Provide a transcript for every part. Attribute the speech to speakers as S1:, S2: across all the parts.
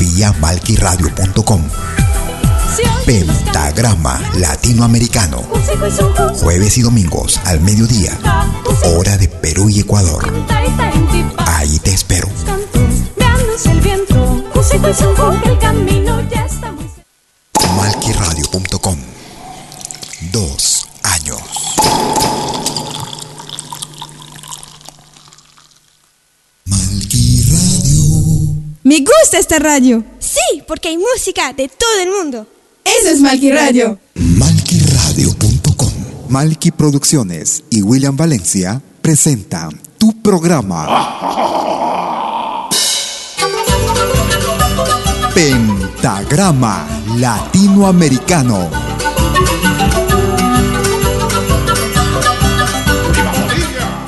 S1: Vía malquiradio.com. Pentagrama Latinoamericano. Jueves y domingos al mediodía, hora de Perú y Ecuador. Ahí te espero. Malquiradio.com. Dos años.
S2: Me gusta esta radio.
S3: Sí, porque hay música de todo el mundo.
S2: Eso es Malqui Radio.
S1: Malquiradio.com. Malqui Producciones y William Valencia presentan tu programa. Pentagrama Latinoamericano.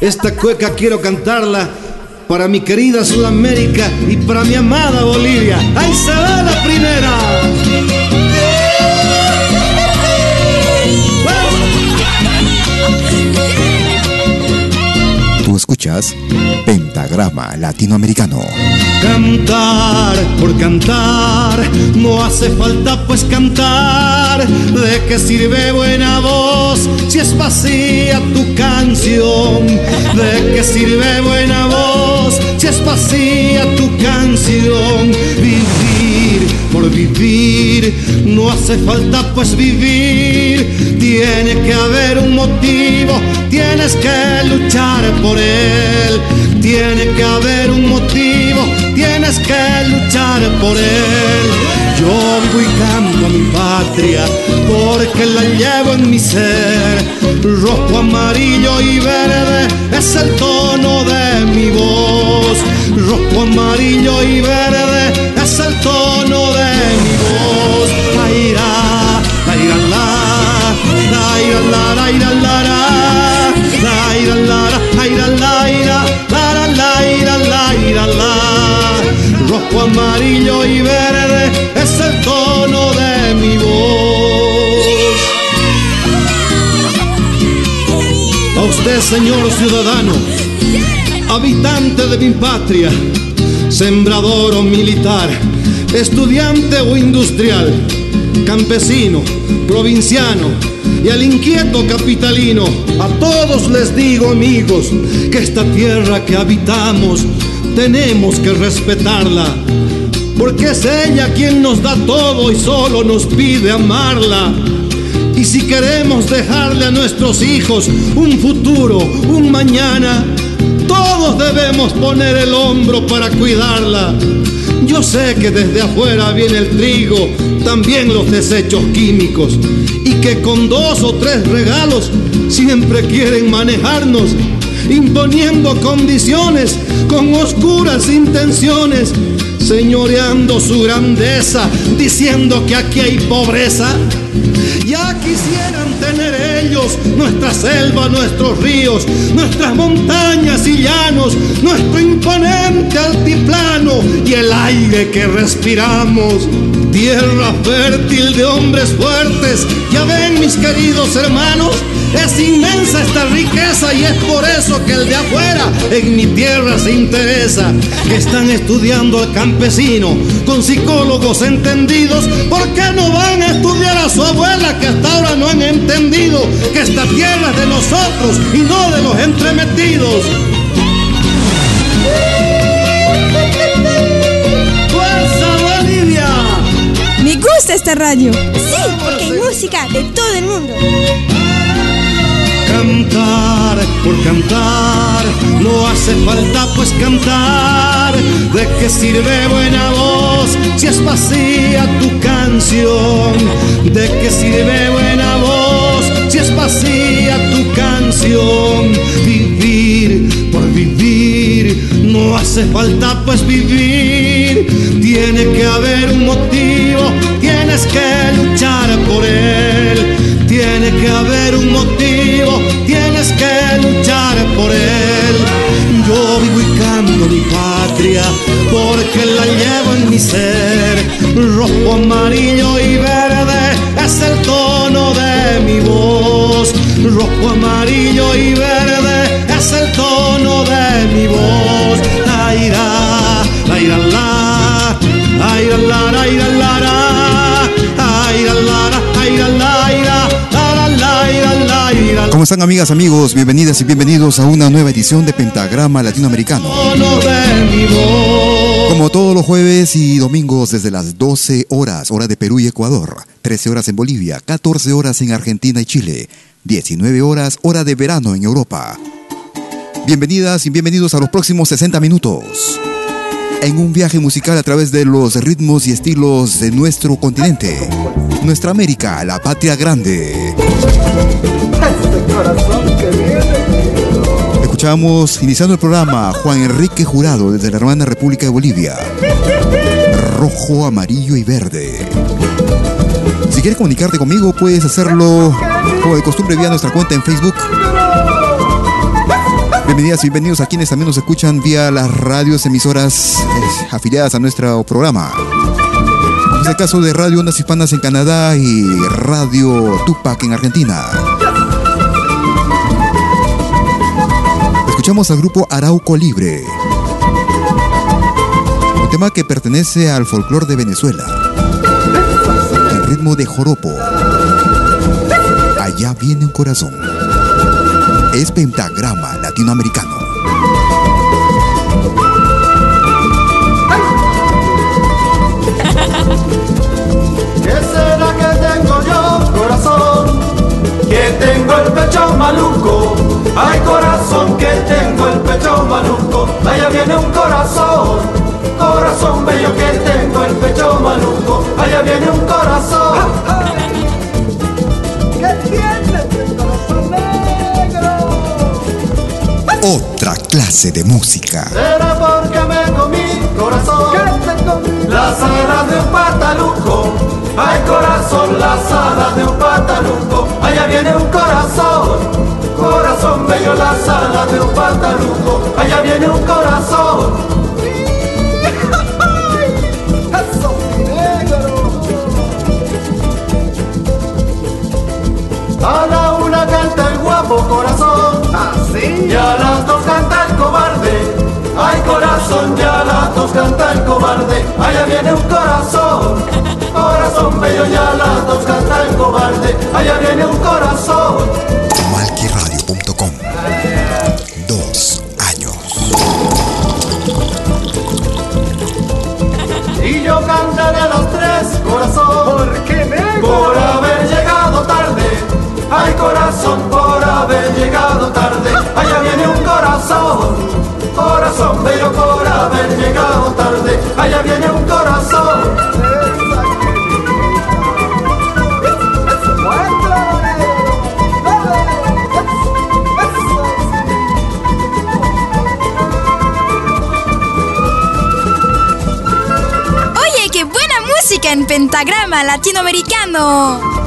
S4: Esta cueca quiero cantarla para mi querida Sudamérica y para mi amada Bolivia. ¡Ahí se va la primera!
S1: Escuchas Pentagrama Latinoamericano.
S4: Cantar por cantar, no hace falta pues cantar. ¿De qué sirve buena voz si es vacía tu canción? ¿De qué sirve buena voz si es vacía tu canción? Vivir por vivir, no hace falta pues vivir. Tiene que haber un motivo, tienes que luchar por él. Tiene que haber un motivo, tienes que luchar por él. Yo vivo y canto a mi patria porque la llevo en mi ser. Rojo, amarillo y verde es el tono de mi voz. Rojo, amarillo y verde es el tono de mi voz. Aira, aira, la, aira, la, la, Rojo, amarillo y verde es el tono de mi voz. A usted, señor ciudadano, habitante de mi patria, sembrador o militar, estudiante o industrial, campesino, provinciano y al inquieto capitalino, a todos les digo amigos que esta tierra que habitamos tenemos que respetarla, porque es ella quien nos da todo y solo nos pide amarla. Y si queremos dejarle a nuestros hijos un futuro, un mañana, todos debemos poner el hombro para cuidarla. Yo sé que desde afuera viene el trigo, también los desechos químicos, y que con dos o tres regalos siempre quieren manejarnos, imponiendo condiciones con oscuras intenciones, señoreando su grandeza, diciendo que aquí hay pobreza Ya quisieran tener ellos nuestra selva, nuestros ríos, nuestras montañas y llanos, nuestro imponente altiplano y el aire que respiramos. Tierra fértil de hombres fuertes, ya ven mis queridos hermanos, es inmensa esta riqueza y es por eso que el de afuera en mi tierra se interesa. Que están estudiando al campesino con psicólogos entendidos. ¿Por qué no van a estudiar a su abuela que hasta ahora no han entendido que esta tierra es de nosotros y no de los entremetidos? ¡Fuerza Bolivia!
S5: Me gusta esta radio.
S2: Sí, porque hay música de todo el mundo.
S4: Cantar por cantar, no hace falta pues cantar. ¿De qué sirve buena voz si es vacía tu canción? ¿De qué sirve buena voz si es vacía tu canción? Vivir por vivir, no hace falta pues vivir. Tiene que haber un motivo, tienes que luchar por él. Tiene que haber porque la llevo en mi ser. Rojo, amarillo y verde es el tono de mi voz. Rojo, amarillo y verde es el tono de mi voz. Aira, aira, la, aira, la, aira, la, la, aira, la, aira, la, aira.
S1: ¿Cómo están amigas, amigos? Bienvenidas y bienvenidos a una nueva edición de Pentagrama Latinoamericano. Como todos los jueves y domingos desde las 12 horas, hora de Perú y Ecuador, 13 horas en Bolivia, 14 horas en Argentina y Chile, 19 horas, hora de verano en Europa. Bienvenidas y bienvenidos a los próximos 60 minutos. En un viaje musical a través de los ritmos y estilos de nuestro continente, nuestra América, la patria grande. Escuchamos, iniciando el programa, Juan Enrique Jurado desde la hermana República de Bolivia. Rojo, amarillo y verde. Si quieres comunicarte conmigo, puedes hacerlo como de costumbre vía nuestra cuenta en Facebook. Bienvenidas y bienvenidos a quienes también nos escuchan vía las radios emisoras eh, afiliadas a nuestro programa. Es el caso de Radio Ondas Hispanas en Canadá y Radio Tupac en Argentina. Escuchamos al grupo Arauco Libre. Un tema que pertenece al folclore de Venezuela. El ritmo de joropo. Allá viene un corazón. Es pentagrama latinoamericano.
S6: ¿Qué será que tengo yo, corazón? Que tengo el pecho maluco. Ay, corazón, que tengo el pecho maluco. Allá viene un corazón. Corazón bello que tengo el pecho maluco. Allá viene un corazón. ¿Qué tienes el corazón negro?
S1: Otra clase de música.
S6: Será porque me comí corazón. Las alas de un pataluco. Ay, corazón, las alas de un pataluco. Allá viene un corazón. Corazón bello, las alas de un pataluco. Allá viene un corazón. Eso, negro. A la una canta el guapo corazón. Así. Y a las dos canta el cobarde. Ay corazón, ya a las dos canta el cobarde. Allá viene un corazón. Corazón bello, ya a las dos canta el cobarde. Allá viene un corazón.
S1: Dos años.
S6: Y yo cantaré a los tres, corazón. ¿Por qué Por haber llegado tarde. Ay, corazón, por haber llegado tarde. Allá viene un corazón. Corazón bello, por haber llegado tarde. Allá viene un corazón.
S2: En pentagrama latinoamericano.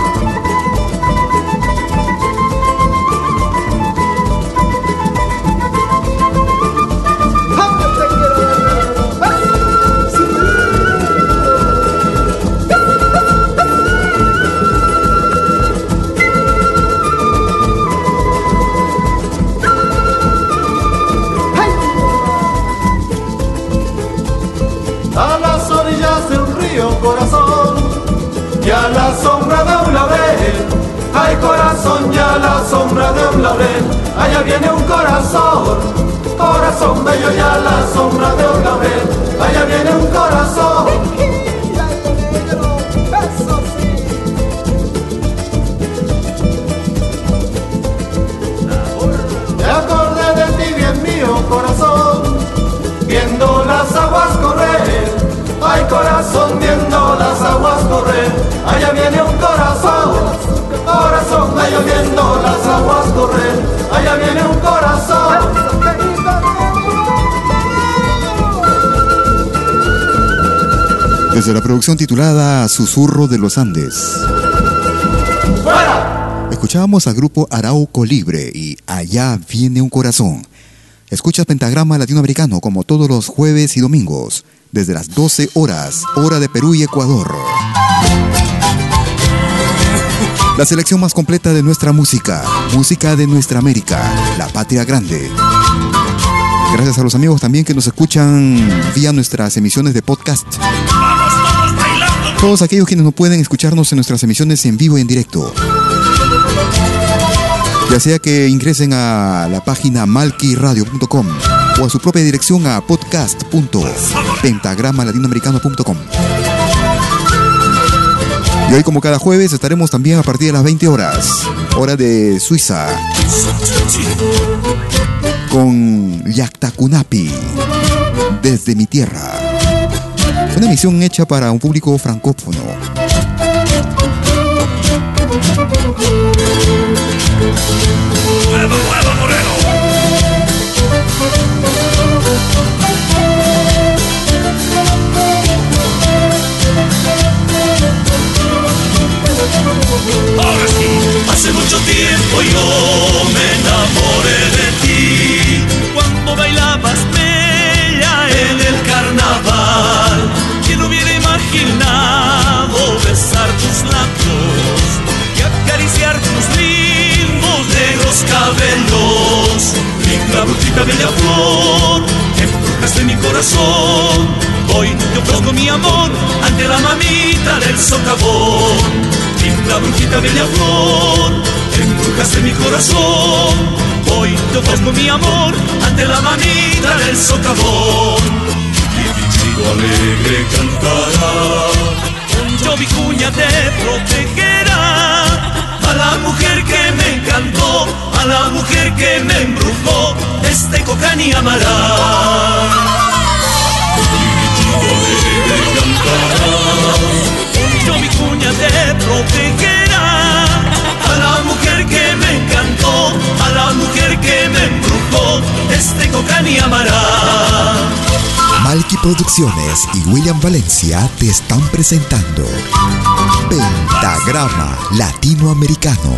S1: Titulada Susurro de los Andes.
S7: ¡Fuera!
S1: Escuchábamos al grupo Arauco Libre y Allá viene un corazón. Escuchas Pentagrama Latinoamericano como todos los jueves y domingos, desde las 12 horas, hora de Perú y Ecuador. La selección más completa de nuestra música, música de nuestra América, la patria grande. Gracias a los amigos también que nos escuchan vía nuestras emisiones de podcast. Todos aquellos quienes no pueden escucharnos en nuestras emisiones en vivo y en directo ya sea que ingresen a la página malquiradio.com o a su propia dirección a podcast.pentagramalatinoamericano.com. Y hoy, como cada jueves, estaremos también a partir de las 20 horas, hora de Suiza, con Yaktakunapi, desde mi tierra. Una emisión hecha para un público francófono.
S8: Ahora sí, hace mucho tiempo yo me enamoré de cabellos. Linda brujita bella flor, embrujaste mi corazón. Hoy yo pongo mi amor ante la mamita del socavón. Linda brujita bella flor, embrujaste mi corazón. Hoy yo pongo mi amor ante la mamita del socavón. Y mi chico alegre cantará yo vicuña te protegerá. A la mujer que me encantó, a la mujer que me embrujó, este cocani amará. Yo mi cuña te protegerá. A la mujer que me encantó, a la mujer que me embrujó, este cocani amará.
S1: Malky Producciones y William Valencia te están presentando Pentagrama Latinoamericano,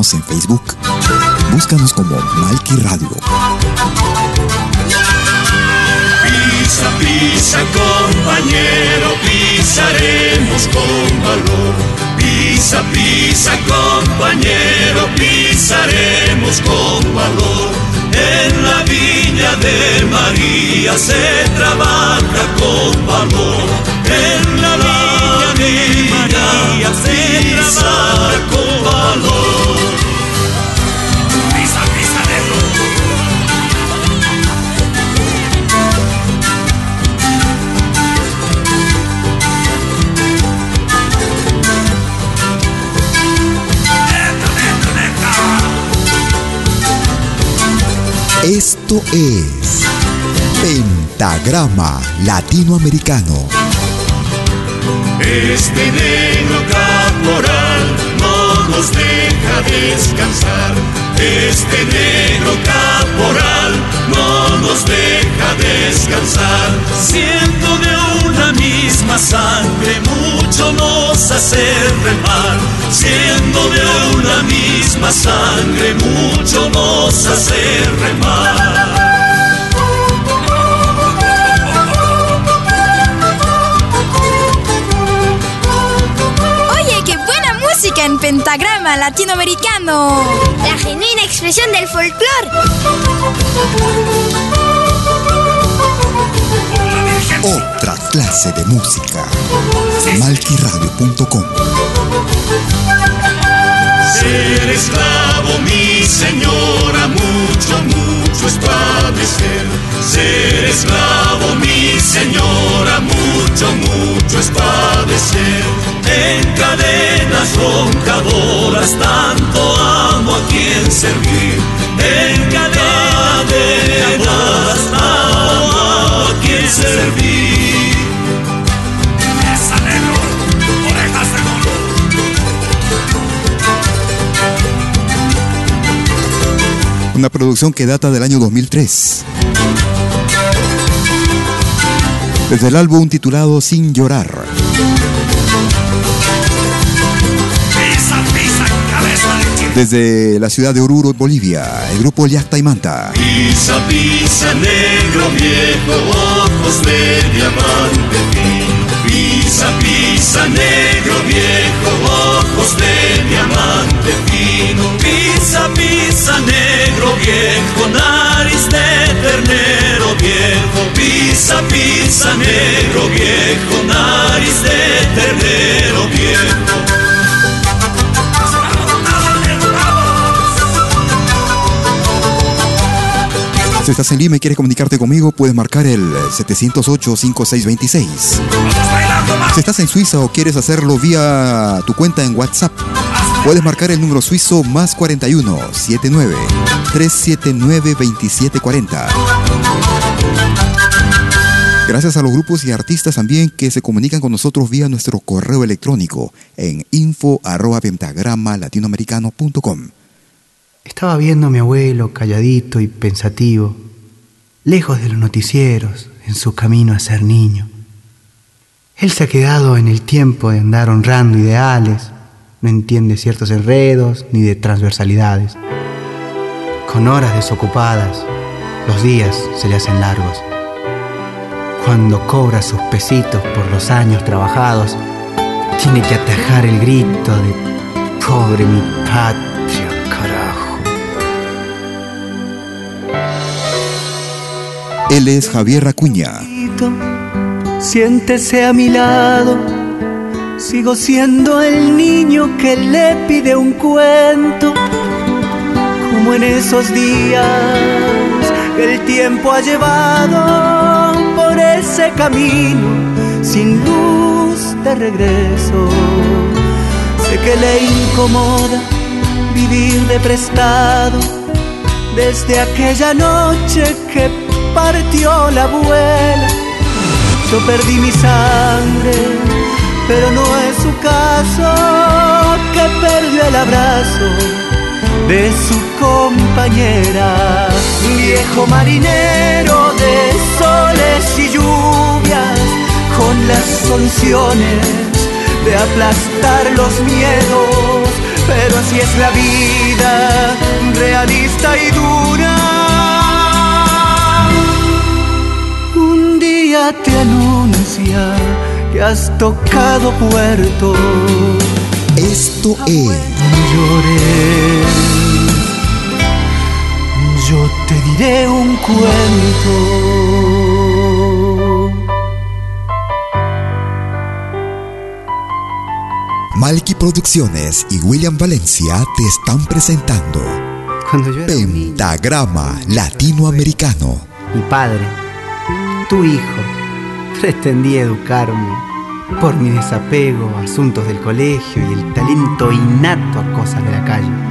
S8: En
S1: Facebook. Búscanos como Malky Radio.
S8: Pisa, pisa, compañero, pisaremos con valor. Pisa, pisa, compañero, pisaremos con valor. En la viña de María se trabaja con valor. En la viña de María se trabaja
S1: Es Pentagrama Latinoamericano.
S8: Este negro caporal no nos deja descansar. Este negro caporal no nos deja descansar. Siendo de una misma sangre, mucho nos hace remar. Siendo de una misma sangre, mucho nos hace remar.
S2: Oye, qué buena música en pentagrama latinoamericano.
S9: La genuina expresión del folclore.
S1: Otra clase de música. Malquiradio.com
S8: Ser esclavo, mi señora, mucho, mucho es padecer. Ser esclavo, mi señora, mucho, mucho es padecer. En cadenas roncadoras, tanto amo a quien servir. En cadenas, tanto amo a quien servir.
S1: Una producción que data del año 2003. Desde el álbum titulado Sin llorar. Desde la ciudad de Oruro, Bolivia, el grupo Yacta y Manta.
S8: Pisa, pisa, negro viejo, ojos de diamante. Pisa, pisa, negro viejo, ojos de diamante viejo, nariz de ternero viejo. Pisa, pisa, negro viejo, nariz de ternero viejo.
S1: Si estás en Lima y quieres comunicarte conmigo, puedes marcar el 708-5626. Si estás en Suiza o quieres hacerlo vía tu cuenta en WhatsApp, puedes marcar el número suizo más 41 79 379 2740. Gracias a los grupos y artistas también que se comunican con nosotros vía nuestro correo electrónico en info arroba pentagrama.
S10: Estaba viendo a mi abuelo calladito y pensativo, lejos de los noticieros, en su camino a ser niño. Él se ha quedado en el tiempo de andar honrando ideales, no entiende ciertos enredos ni de transversalidades. Con horas desocupadas, los días se le hacen largos. Cuando cobra sus pesitos por los años trabajados, tiene que atajar el grito de pobre mi patria, carajo.
S1: Él es Javier Acuña.
S11: Siéntese a mi lado. Sigo siendo el niño que le pide un cuento. Como en esos días que el tiempo ha llevado por ese camino sin luz de regreso. Sé que le incomoda vivir de prestado desde aquella noche que partió la abuela. Yo perdí mi sangre, pero no es su caso que perdió el abrazo de su compañera. Viejo marinero de soles y lluvias, con las soluciones de aplastar los miedos, pero así es la vida, realista y dura. Un día te anuncia que has tocado puerto.
S1: Esto es.
S11: No llores yo te diré un cuento.
S1: Malky Producciones y William Valencia te están presentando Pentagrama Latinoamericano.
S10: Mi padre, tu hijo, pretendía educarme por mi desapego a asuntos del colegio y el talento innato a cosas de la calle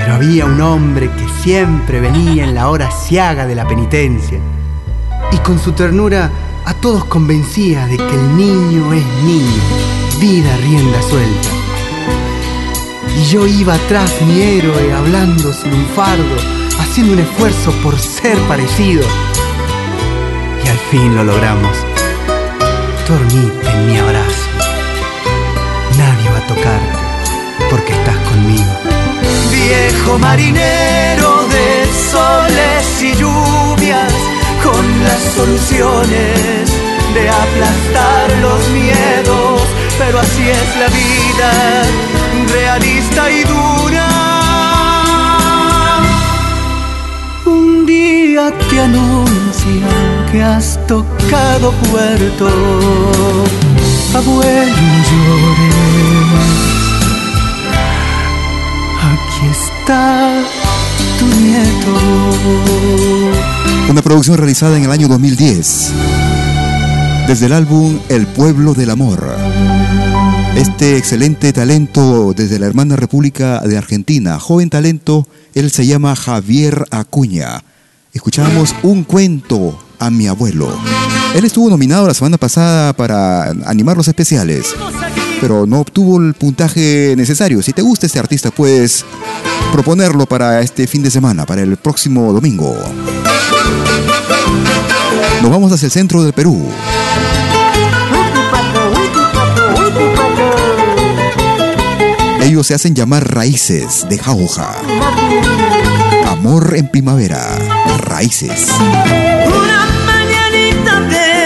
S10: pero había un hombre que siempre venía en la hora ciaga de la penitencia y con su ternura a todos convencía de que el niño es niño, vida rienda suelta. Y yo iba atrás mi héroe hablando sin un fardo, haciendo un esfuerzo por ser parecido. Y al fin lo logramos. Dormite en mi abrazo. Nadie va a tocarte porque estás conmigo
S11: viejo marinero de soles y lluvias, con las soluciones de aplastar los miedos, pero así es la vida, realista y dura. Un día te anuncian que has tocado puerto, abuelo llores está tu nieto.
S1: Una producción realizada en el año 2010 desde el álbum El Pueblo del Amor. Este excelente talento desde la hermana República de Argentina, joven talento, él se llama Javier Acuña. Escuchamos un cuento a mi abuelo. Él estuvo nominado la semana pasada para animar los especiales pero no obtuvo el puntaje necesario. Si te gusta este artista, puedes proponerlo para este fin de semana, para el próximo domingo. Nos vamos hacia el centro del Perú. Ellos se hacen llamar raíces de jauja. Amor en primavera. Raíces.
S11: Una mañanita de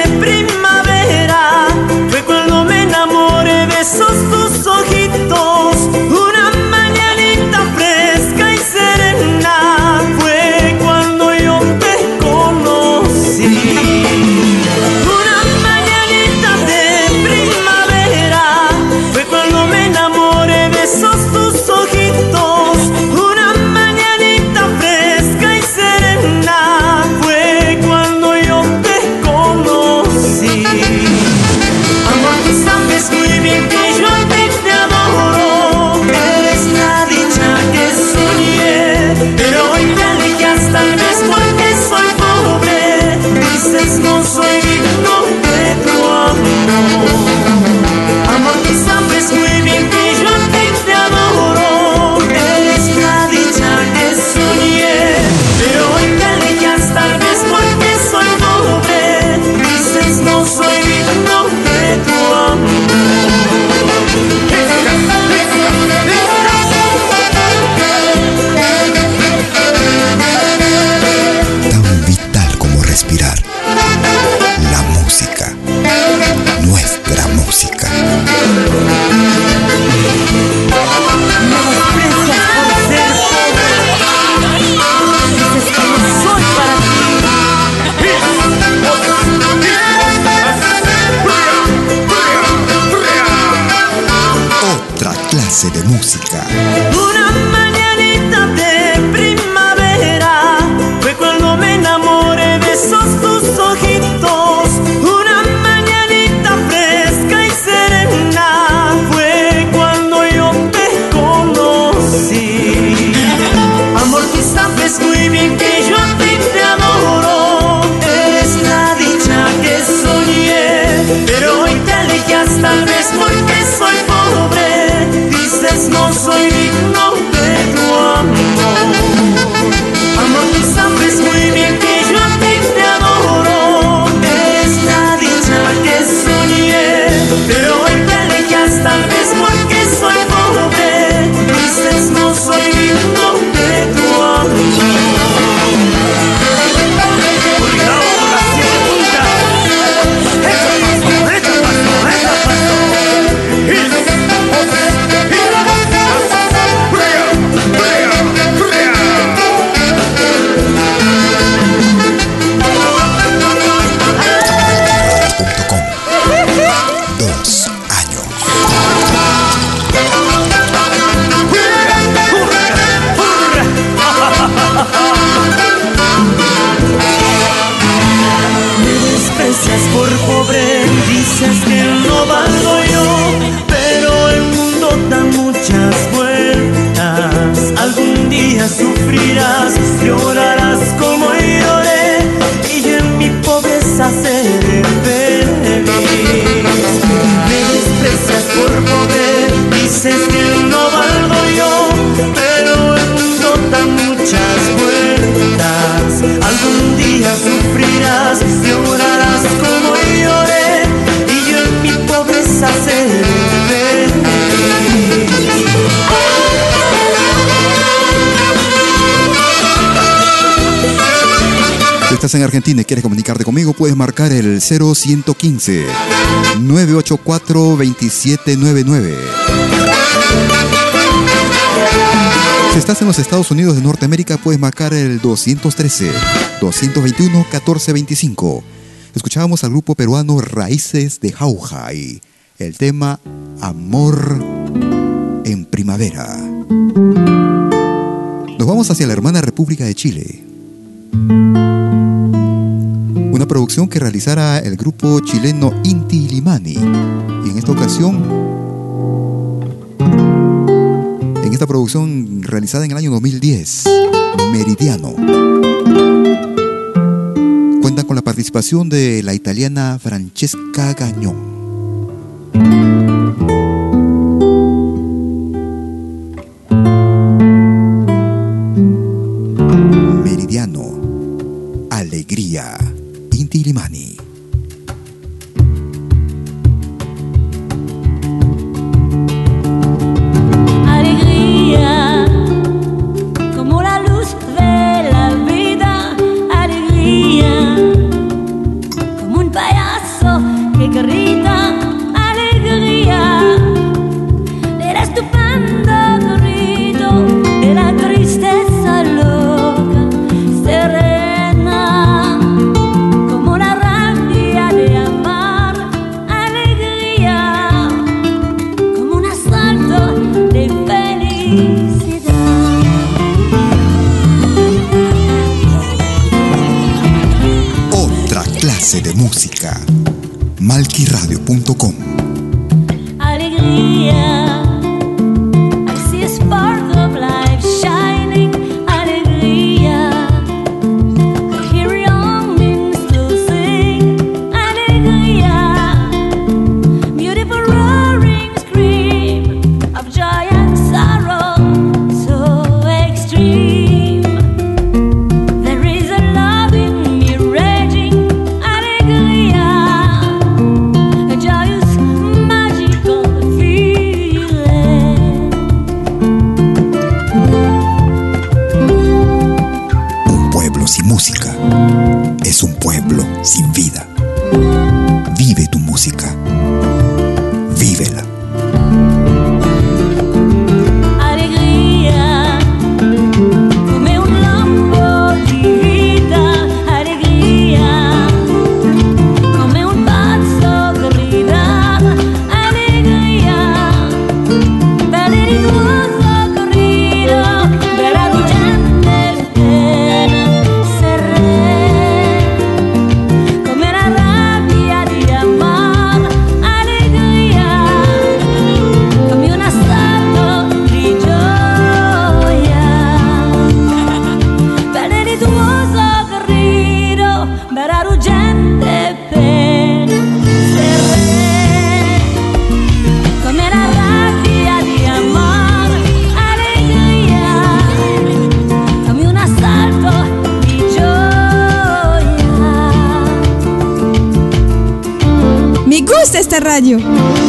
S8: en
S1: Argentina y quieres comunicarte conmigo, puedes marcar el 0115 984 2799. Si estás en los Estados Unidos de Norteamérica, puedes marcar el 213 221 1425. Escuchábamos al grupo peruano Raíces de Jauja y el tema Amor en Primavera. Nos vamos hacia la hermana República de Chile. producción que realizara el grupo chileno Inti Limani. Y en esta ocasión, en esta producción realizada en el año 2010, Meridiano, cuenta con la participación de la italiana Francesca
S12: Gagnon. Vive tu música. Vívela.
S13: rádio.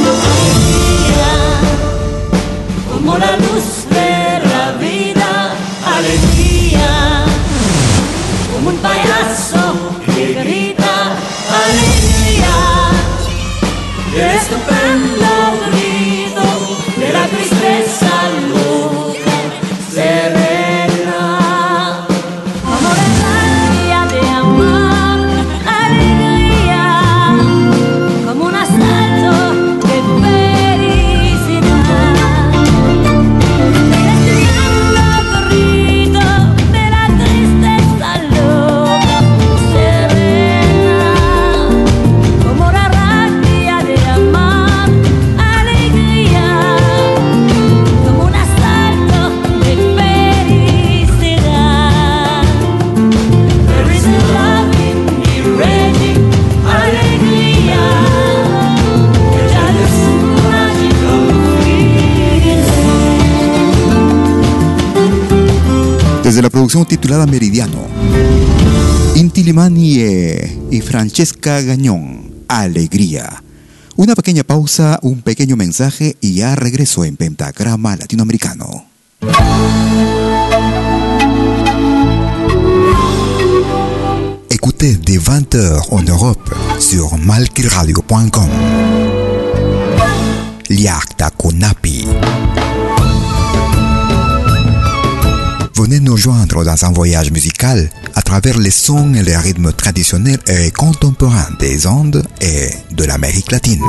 S13: La
S1: producción titulada Meridiano, Inti Limani y Francesca Gañón, Alegría. Una pequeña pausa, un pequeño mensaje y ya regreso en Pentagrama Latinoamericano. Écoutez des 20h en Europe sur malkiradio.com. Liakta Kunapi. Venez nous joindre dans un voyage musical à travers les sons et les rythmes traditionnels et contemporains des Andes et de l'Amérique latine.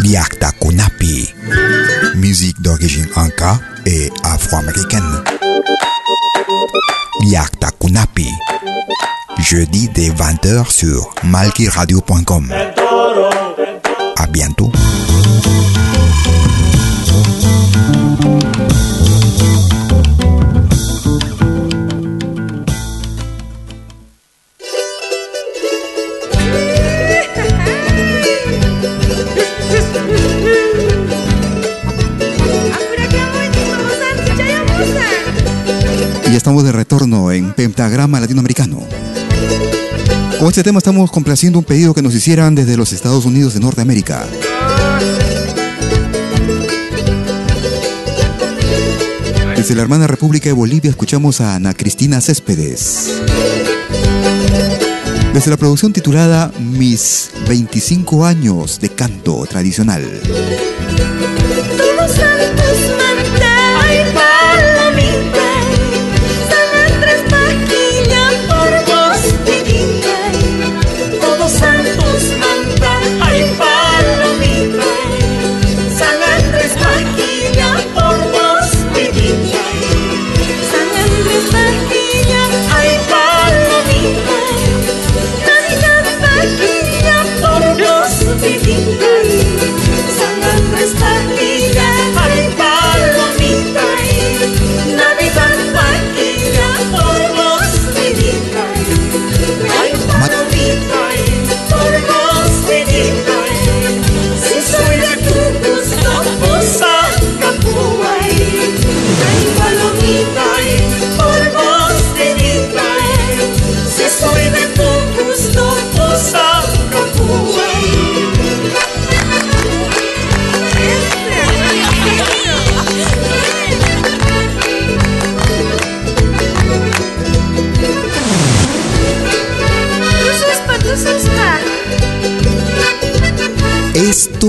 S1: Liakta Kunapi, musique d'origine inca et afro-américaine. Liakta Kunapi, jeudi dès 20h sur malkiradio.com. À bientôt. Y estamos de retorno en Pentagrama Latinoamericano. Con este tema estamos complaciendo un pedido que nos hicieran desde los Estados Unidos de Norteamérica. Desde la hermana República de Bolivia escuchamos a Ana Cristina Céspedes. Desde la producción titulada Mis 25 años de canto tradicional.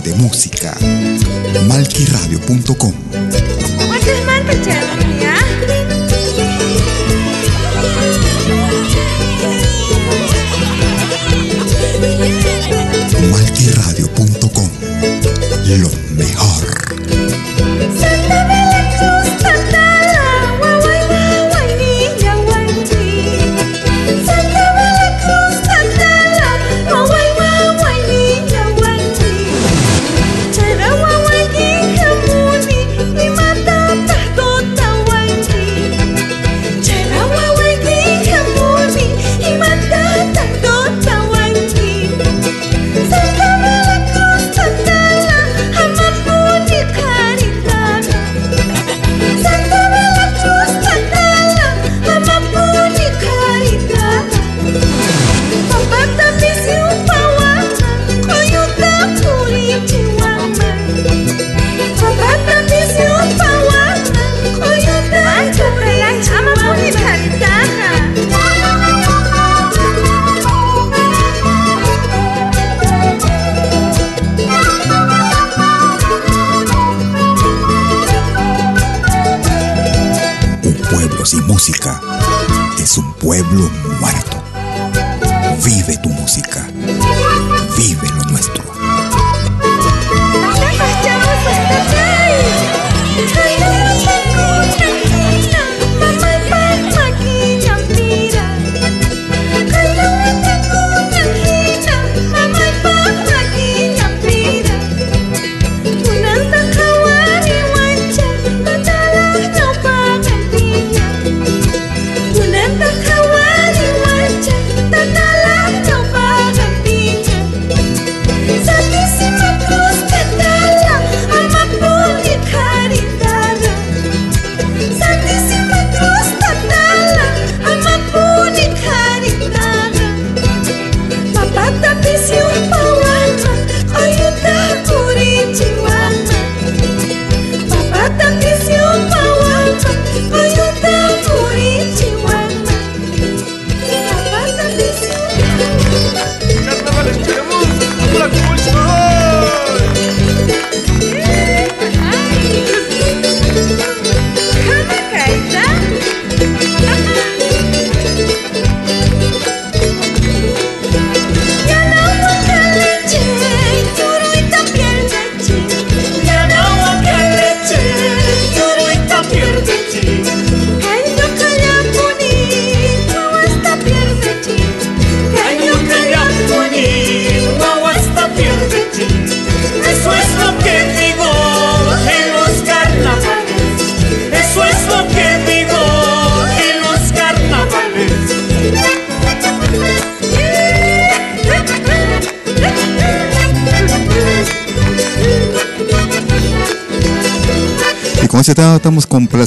S13: De
S12: música.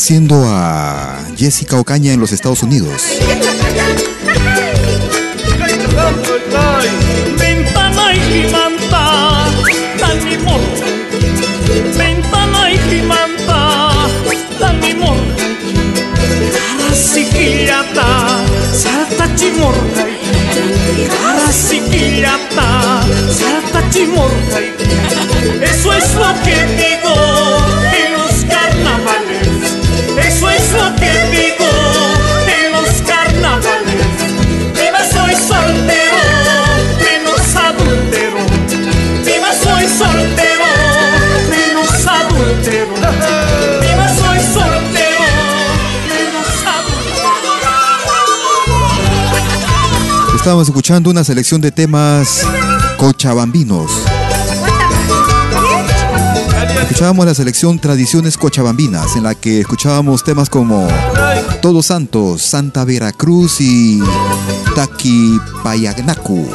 S1: Complaciendo a Jessica Ocaña en los Estados Unidos.
S14: Eso es lo que digo
S1: Estábamos escuchando una selección de temas cochabambinos. Escuchábamos la selección Tradiciones Cochabambinas, en la que escuchábamos temas como Todos Santos, Santa Veracruz y Taki Payagnacu.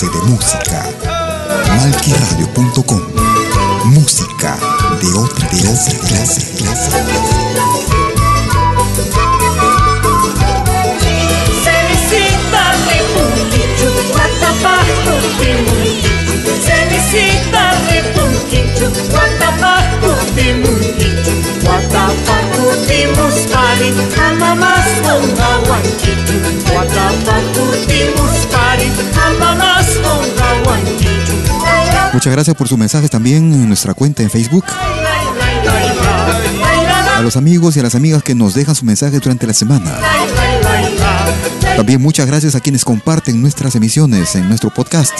S1: Clase de música. Malquiradio.com Música de otra clase, clase, clase.
S14: Timuspari,
S1: Muchas gracias por sus mensajes también en nuestra cuenta en Facebook. A los amigos y a las amigas que nos dejan sus mensajes durante la semana. También muchas gracias a quienes comparten nuestras emisiones en nuestro podcast.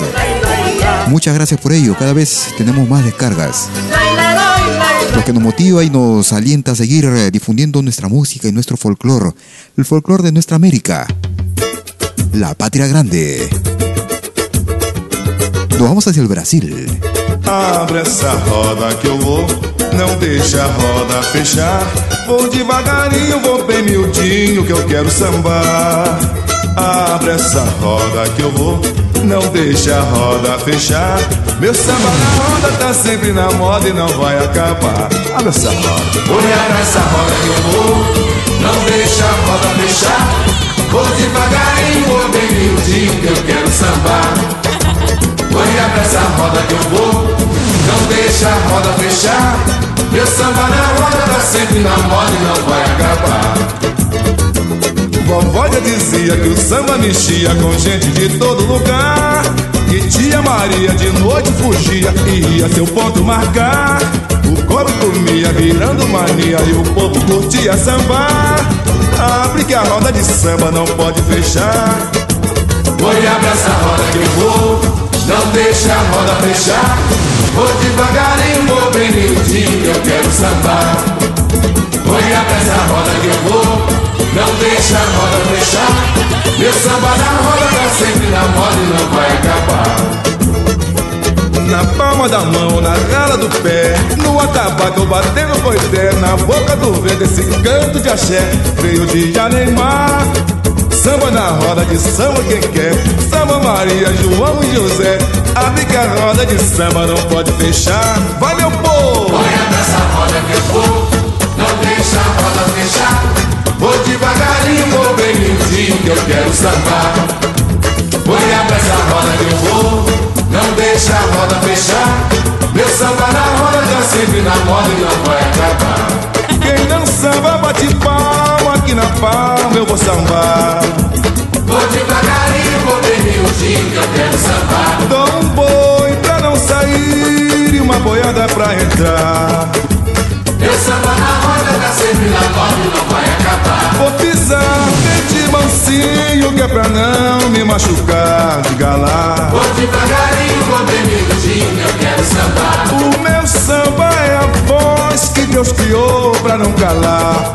S1: Muchas gracias por ello. Cada vez tenemos más descargas. Lo que nos motiva y nos alienta a seguir eh, difundiendo nuestra música y nuestro folclore. El folclore de nuestra América. La patria grande. Nos vamos hacia el Brasil.
S15: Abre essa roda que eu vou, não deixa a roda fechar. Vou devagarinho, vou bem miudinho que eu quero sambar. Abre essa roda que eu vou, não deixa a roda fechar. Meu samba na roda tá sempre na moda e não vai acabar. Abre essa roda, oi, abre essa roda que eu vou, não deixa a roda fechar.
S6: Vou devagarinho, vou bem miudinho que eu quero sambar Olha pra essa roda que eu vou. Não deixa a roda fechar. Meu samba na roda tá sempre na moda e não vai acabar.
S15: Vovó já dizia que o samba mexia com gente de todo lugar. Que tia Maria de noite fugia e ia seu ponto marcar. O coro comia virando mania e o povo curtia sambar. Abre que a roda de samba não pode fechar.
S6: Olha pra essa roda que eu vou Não deixa a roda fechar. Vou devagarinho, vou bem miudinho que eu quero sambar. Olha pra essa roda que eu vou. Não deixa a roda fechar. Meu samba na roda tá sempre na moda e não vai acabar.
S15: Na palma da mão, na rala do pé No atabaco, batendo boité Na boca do vento, esse canto de axé Veio de Janeimar Samba na roda de samba quem quer? Samba Maria, João e José. Abre que a roda de samba não pode fechar. Vai meu povo!
S6: Olha pra essa roda que eu vou. Não deixa a roda fechar. Vou devagarinho, vou bem miudinho que eu quero sambar. Olha pra essa roda que eu vou. Não deixa a roda fechar. Meu samba na roda tá sempre na moda e não vai acabar.
S15: Quem não samba palma eu vou sambar.
S6: Vou devagarinho, vou bem miudinho que eu quero sambar.
S15: Dou um boi pra não sair E uma boiada pra entrar.
S6: Meu samba na roda tá sempre na e não vai acabar.
S15: Vou pisar bem de mansinho Que é pra não me machucar Diga lá.
S6: Vou devagarinho, vou bem miudinho que eu quero sambar.
S15: O meu samba é a voz que Deus criou pra não calar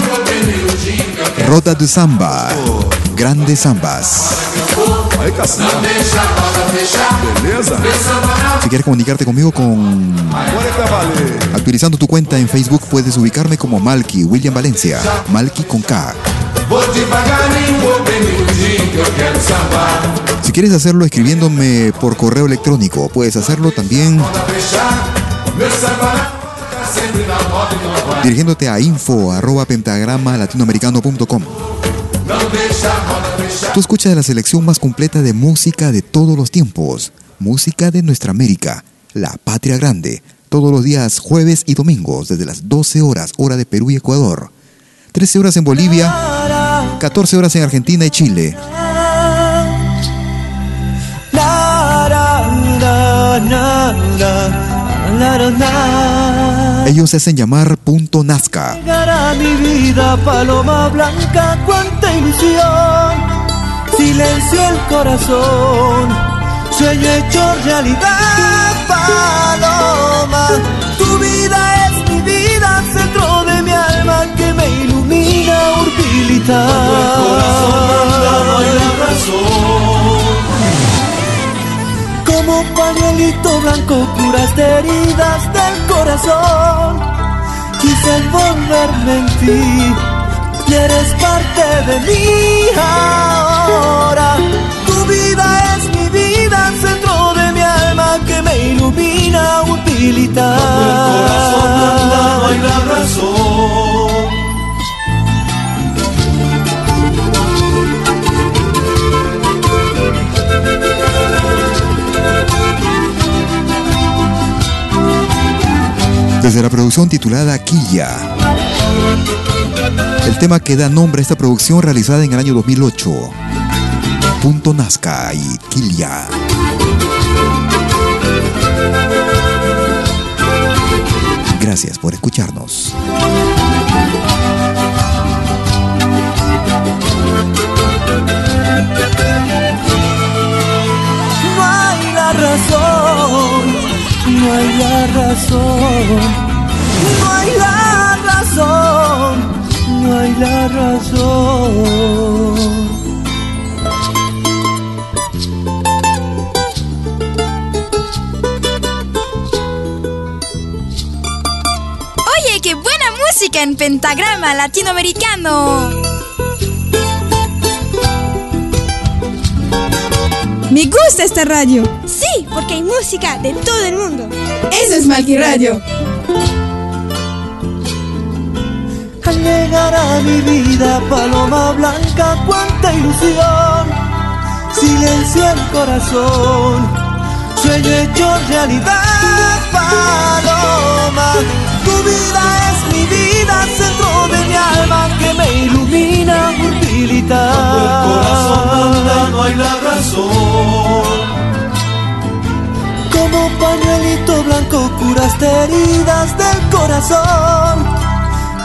S15: Tira as cadeiras da sala vamos chegando
S6: Devagarinho, vou bem miudinho que eu quero
S1: Rota de samba. Grandes sambas.
S15: Aí
S6: roda
S15: beleza?
S1: Si quieres comunicarte conmigo con actualizando tu cuenta en Facebook, puedes ubicarme como Malky William Valencia. Malky con K. Si quieres hacerlo escribiéndome por correo electrónico, puedes hacerlo también Dirigiéndote a info arroba pentagrama latinoamericano.com.
S6: Não deixa a roda fechar
S1: Tú escuchas la selección más completa de música de todos los tiempos, música de nuestra América, la patria grande, todos los días jueves y domingos desde las 12 horas hora de Perú y Ecuador, 13 horas en Bolivia, 14 horas en Argentina y Chile. Ellos se hacen llamar Punto Nazca.
S11: Llegará mi vida, paloma blanca, cuánta ilusión. Silencio el corazón, sueño hecho realidad, paloma. Tu vida es mi vida, centro de mi alma que me ilumina, urbilita. Como pañuelito blanco curaste heridas del corazón. Quise envolverme en ti y eres parte de mí ahora. Tu vida es mi vida, centro de mi alma que me ilumina, utilita.
S6: no hay la razón
S1: Desde la producción titulada Quilla. El tema que da nombre a esta producción realizada en el año 2008. Punto Nazca y Quilla. Gracias por escucharnos.
S11: no hay la razón, no hay la razón, no hay la razón. Oye, qué buena
S9: música en pentagrama latinoamericano.
S16: Me gusta esta radio.
S2: Sí, porque hay música de todo el mundo.
S16: Eso es Malqui Radio.
S11: Al llegar a mi vida, paloma blanca, cuánta ilusión. Silencio el corazón, sueño hecho realidad, paloma. Tu vida es mi vida, centro de mi alma que me ilumina, utilita.
S6: Cuando el corazón anda, no hay la razón.
S11: Como pañuelito blanco curaste heridas del corazón.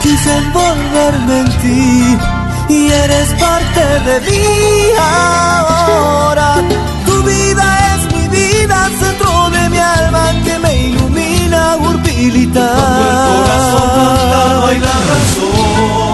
S11: Quise envolverme en ti y eres parte de mí ahora. Tu vida es mi vida, centro de mi alma que me ilumina, urbilita.
S6: Cuando el corazón no hay la razón.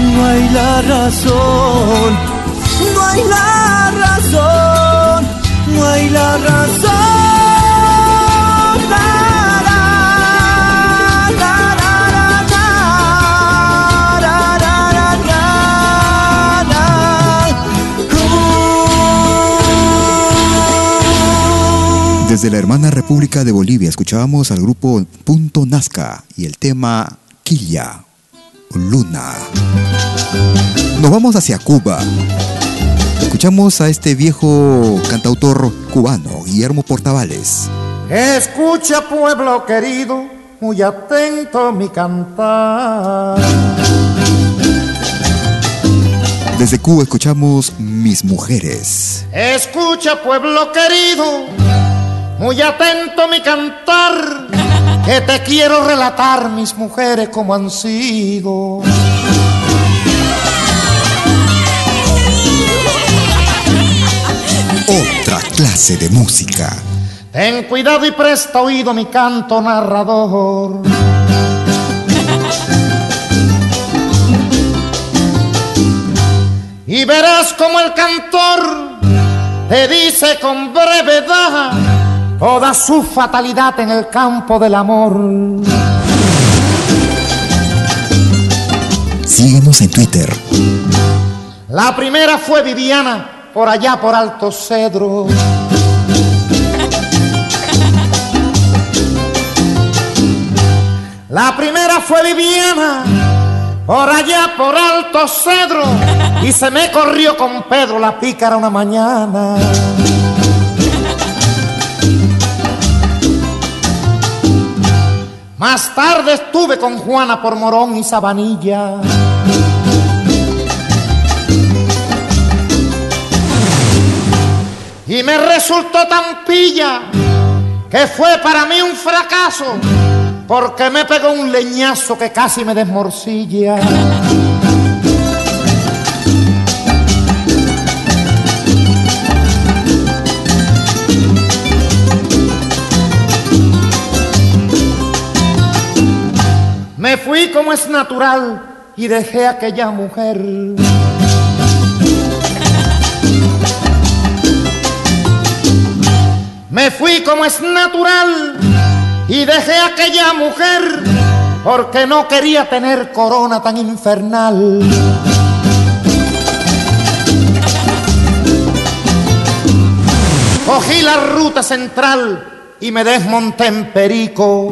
S11: no hay la razón, no hay la razón, no hay la razón.
S1: Desde la hermana República de Bolivia escuchábamos al grupo Punto Nazca y el tema Quilla. Luna. Nos vamos hacia Cuba. Escuchamos a este viejo cantautor cubano, Guillermo Portavales.
S17: Escucha pueblo querido, muy atento mi cantar.
S1: Desde Cuba escuchamos Mis Mujeres.
S17: Escucha pueblo querido, muy atento mi cantar, que te quiero relatar mis mujeres como han sido.
S12: Otra clase de música.
S17: Ten cuidado y presta oído mi canto narrador. Y verás como el cantor te dice con brevedad toda su fatalidad en el campo del amor.
S12: Síguenos en Twitter.
S17: La primera fue Viviana, por allá por Alto Cedro. La primera fue Viviana, por allá por Alto Cedro, y se me corrió con Pedro la pícara una mañana. Más tarde estuve con Juana por Morón y Sabanilla. Y me resultó tan pilla que fue para mí un fracaso porque me pegó un leñazo que casi me desmorcilla. Como es natural y dejé aquella mujer. Me fui como es natural y dejé aquella mujer porque no quería tener corona tan infernal. Cogí la ruta central y me desmonté en Perico.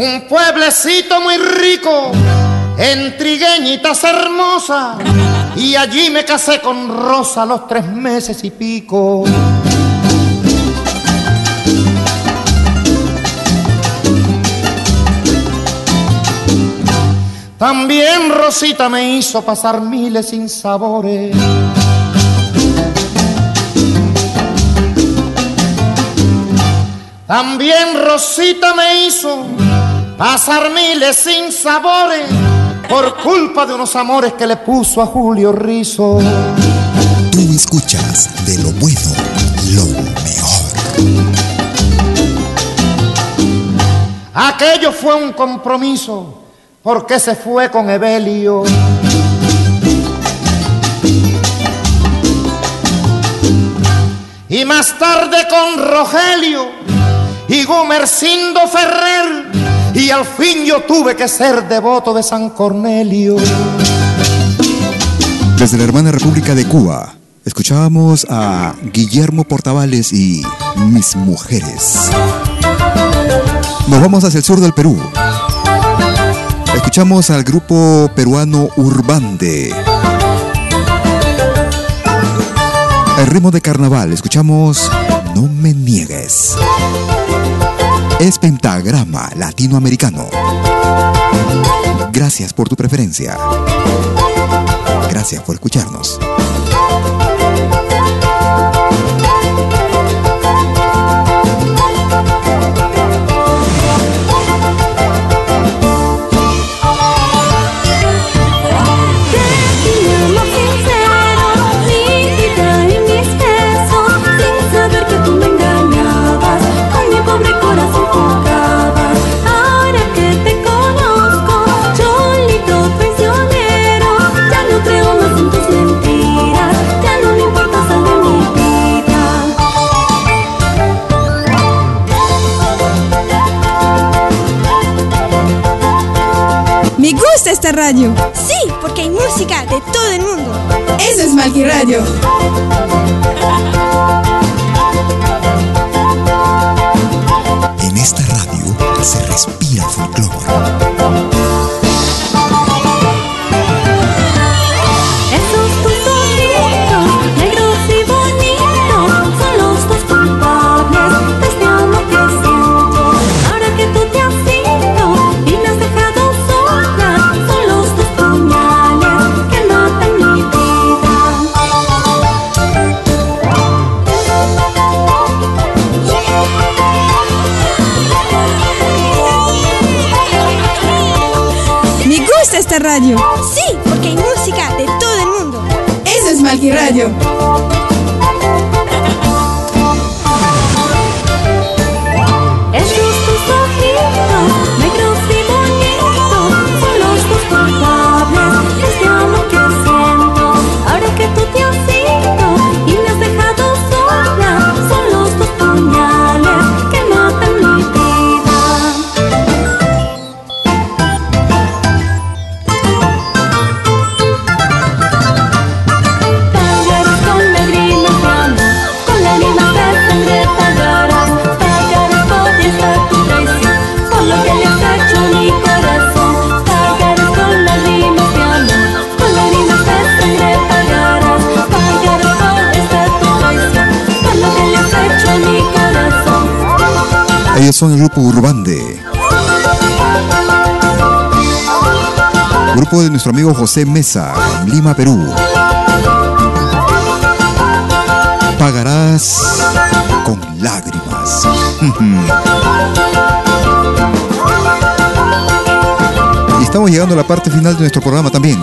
S17: Un pueblecito muy rico, en trigueñitas hermosas, y allí me casé con Rosa los tres meses y pico. También Rosita me hizo pasar miles sin sabores. También Rosita me hizo pasar miles sin sabores por culpa de unos amores que le puso a Julio Rizo.
S18: Tú escuchas de lo bueno, lo mejor.
S17: Aquello fue un compromiso porque se fue con Evelio. Y más tarde con Rogelio y Gumercindo Ferrer. Y al fin yo tuve que ser devoto de San Cornelio.
S1: Desde la hermana República de Cuba, escuchábamos a Guillermo Portavales y Mis Mujeres. Nos vamos hacia el sur del Perú. Escuchamos al grupo peruano Urbande. El ritmo de carnaval, escuchamos No me niegues. Es pentagrama latinoamericano. Gracias por tu preferencia. Gracias por escucharnos.
S12: Gusta esta radio.
S2: Sí, porque hay música de todo el mundo.
S12: Eso es Malqui Radio.
S18: En esta radio se respira folclore.
S12: Radio.
S2: Sí, porque hay música de todo el mundo.
S12: Eso es Malqui
S19: son
S1: el grupo Urbande. Grupo de nuestro amigo José Mesa, Lima, Perú. Pagarás con lágrimas. y estamos llegando a la parte final de nuestro programa también.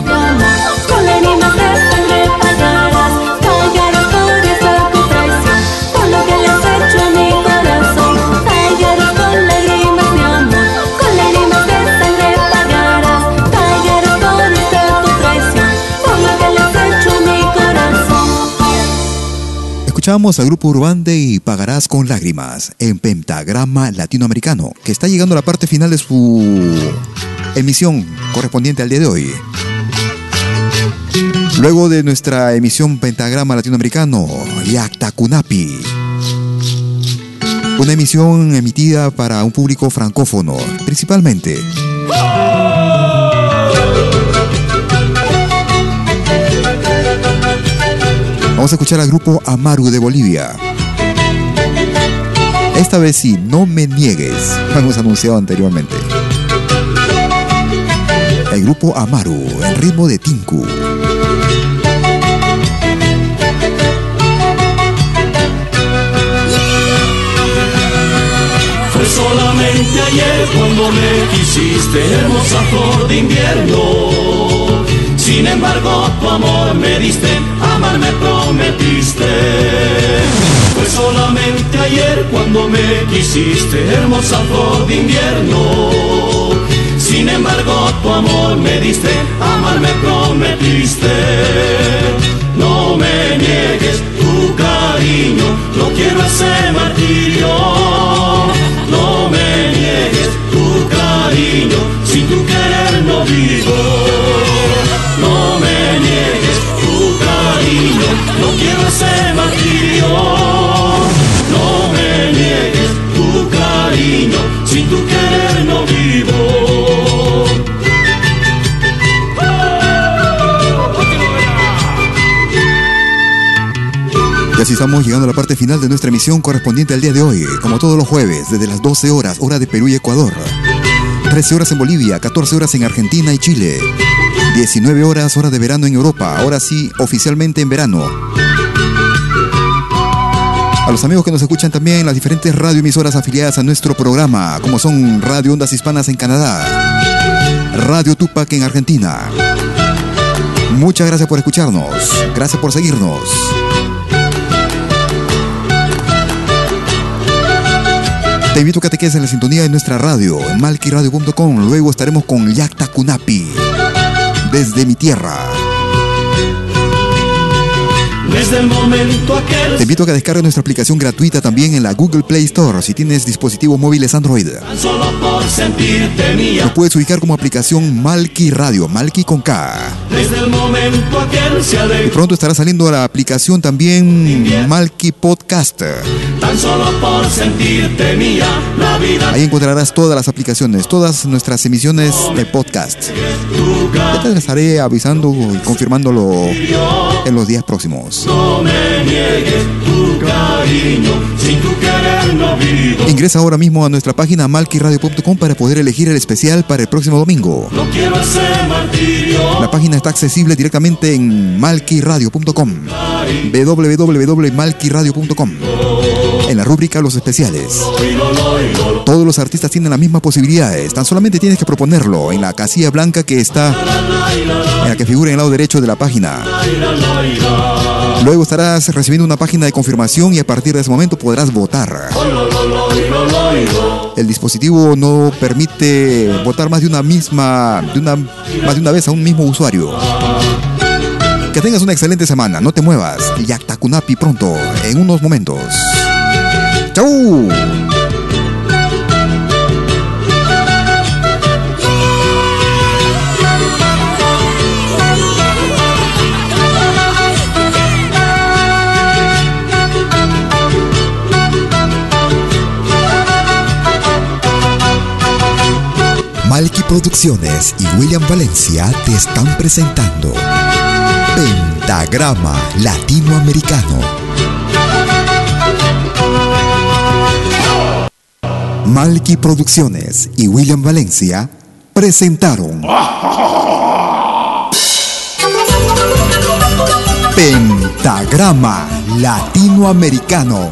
S1: Escuchamos al grupo Urbande y Pagarás con lágrimas en pentagrama latinoamericano, que está llegando a la parte final de su emisión correspondiente al día de hoy. Luego de nuestra emisión pentagrama latinoamericano, Yactacunapi. Una emisión emitida para un público francófono, principalmente. Vamos a escuchar al grupo Amaru de Bolivia. Esta vez sí, no me niegues. Lo hemos anunciado anteriormente. el grupo Amaru, en ritmo de Tinku.
S8: Fue solamente ayer cuando me quisiste, hermosa flor de invierno. Sin embargo, tu amor me diste, amar me prometiste. Fue solamente ayer cuando me quisiste, hermosa flor de invierno. Sin embargo, tu amor me diste, amar me prometiste. No me niegues tu cariño, no quiero ese martirio. No me niegues tu cariño, sin tu querer no vivo. No quiero ese martirio. No me niegues tu cariño, sin tu querer no vivo.
S1: Y así estamos llegando a la parte final de nuestra emisión correspondiente al día de hoy, como todos los jueves, desde las 12 horas, hora de Perú y Ecuador. 13 horas en Bolivia, 14 horas en Argentina y Chile. 19 horas, hora de verano en Europa, ahora sí, oficialmente en verano. A los amigos que nos escuchan también las diferentes radioemisoras afiliadas a nuestro programa, como son Radio Ondas Hispanas en Canadá, Radio Tupac en Argentina. Muchas gracias por escucharnos, gracias por seguirnos. Te invito a que te quedes en la sintonía de nuestra radio, en malquiradio.com. Luego estaremos con Yakta Kunapi, desde mi tierra.
S8: Desde el momento aquel
S1: Te invito a que descargues nuestra aplicación gratuita también en la Google Play Store si tienes dispositivos móviles Android.
S8: tan solo por sentirte mía.
S1: Lo puedes ubicar como aplicación Malki Radio, Malki con K.
S8: Desde el momento aquel se
S1: Y
S8: alegró
S1: pronto estará saliendo la aplicación también Malki Podcast.
S8: tan solo por sentirte mía. La vida
S1: Ahí encontrarás todas las aplicaciones, todas nuestras emisiones de podcast. Ya te estaré avisando y confirmándolo en los días próximos.
S8: no me niegues tu cariño. Sin tu no vivo.
S1: Ingresa ahora mismo a nuestra página malquiradio.com para poder elegir el especial para el próximo domingo.
S8: No quiero ese martirio.
S1: La página está accesible directamente en malquiradio.com. www.malquiradio.com. En la rúbrica Los especiales. Todos los artistas tienen las mismas posibilidades. Tan solamente tienes que proponerlo en la casilla blanca que está en la que figura en el lado derecho de la página. Luego estarás recibiendo una página de confirmación y a partir de ese momento podrás votar. El dispositivo no permite votar más de una misma, de una, más de una vez a un mismo usuario. Que tengas una excelente semana, no te muevas. Yaktakunapi pronto, en unos momentos. ¡Chau! Malky Producciones y William Valencia te están presentando Pentagrama Latinoamericano. Malky Producciones y William Valencia presentaron Pentagrama Latinoamericano.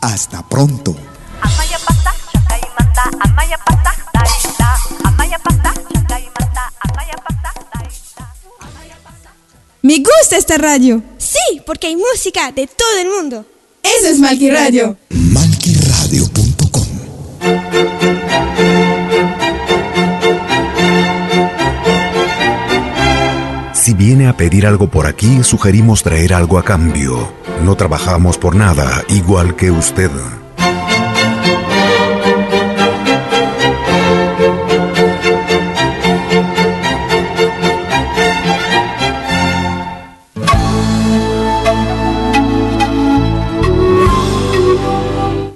S1: Hasta pronto.
S16: Me gusta esta radio.
S2: Sí, porque hay música de todo el mundo.
S16: Eso es Malqui Radio.
S1: Malquiradio.com
S14: Si viene a pedir algo por aquí, sugerimos traer algo a cambio. No trabajamos por nada, igual que usted.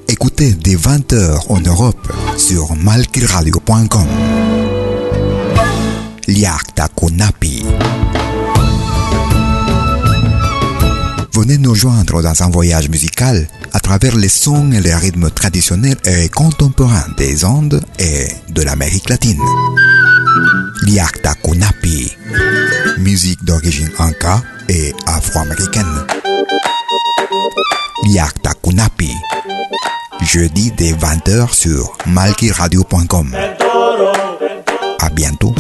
S1: Écoutez dès 20h en Europe sur malkiradio.com. Liakta Konapi. Venez nous joindre dans un voyage musical à travers les sons et les rythmes traditionnels et contemporains des Andes et de l'Amérique latine. Liakta Kunapi. Musique d'origine inca et afro-américaine. Liakta Kunapi. Jeudi dès 20h sur malkiradio.com. À bientôt.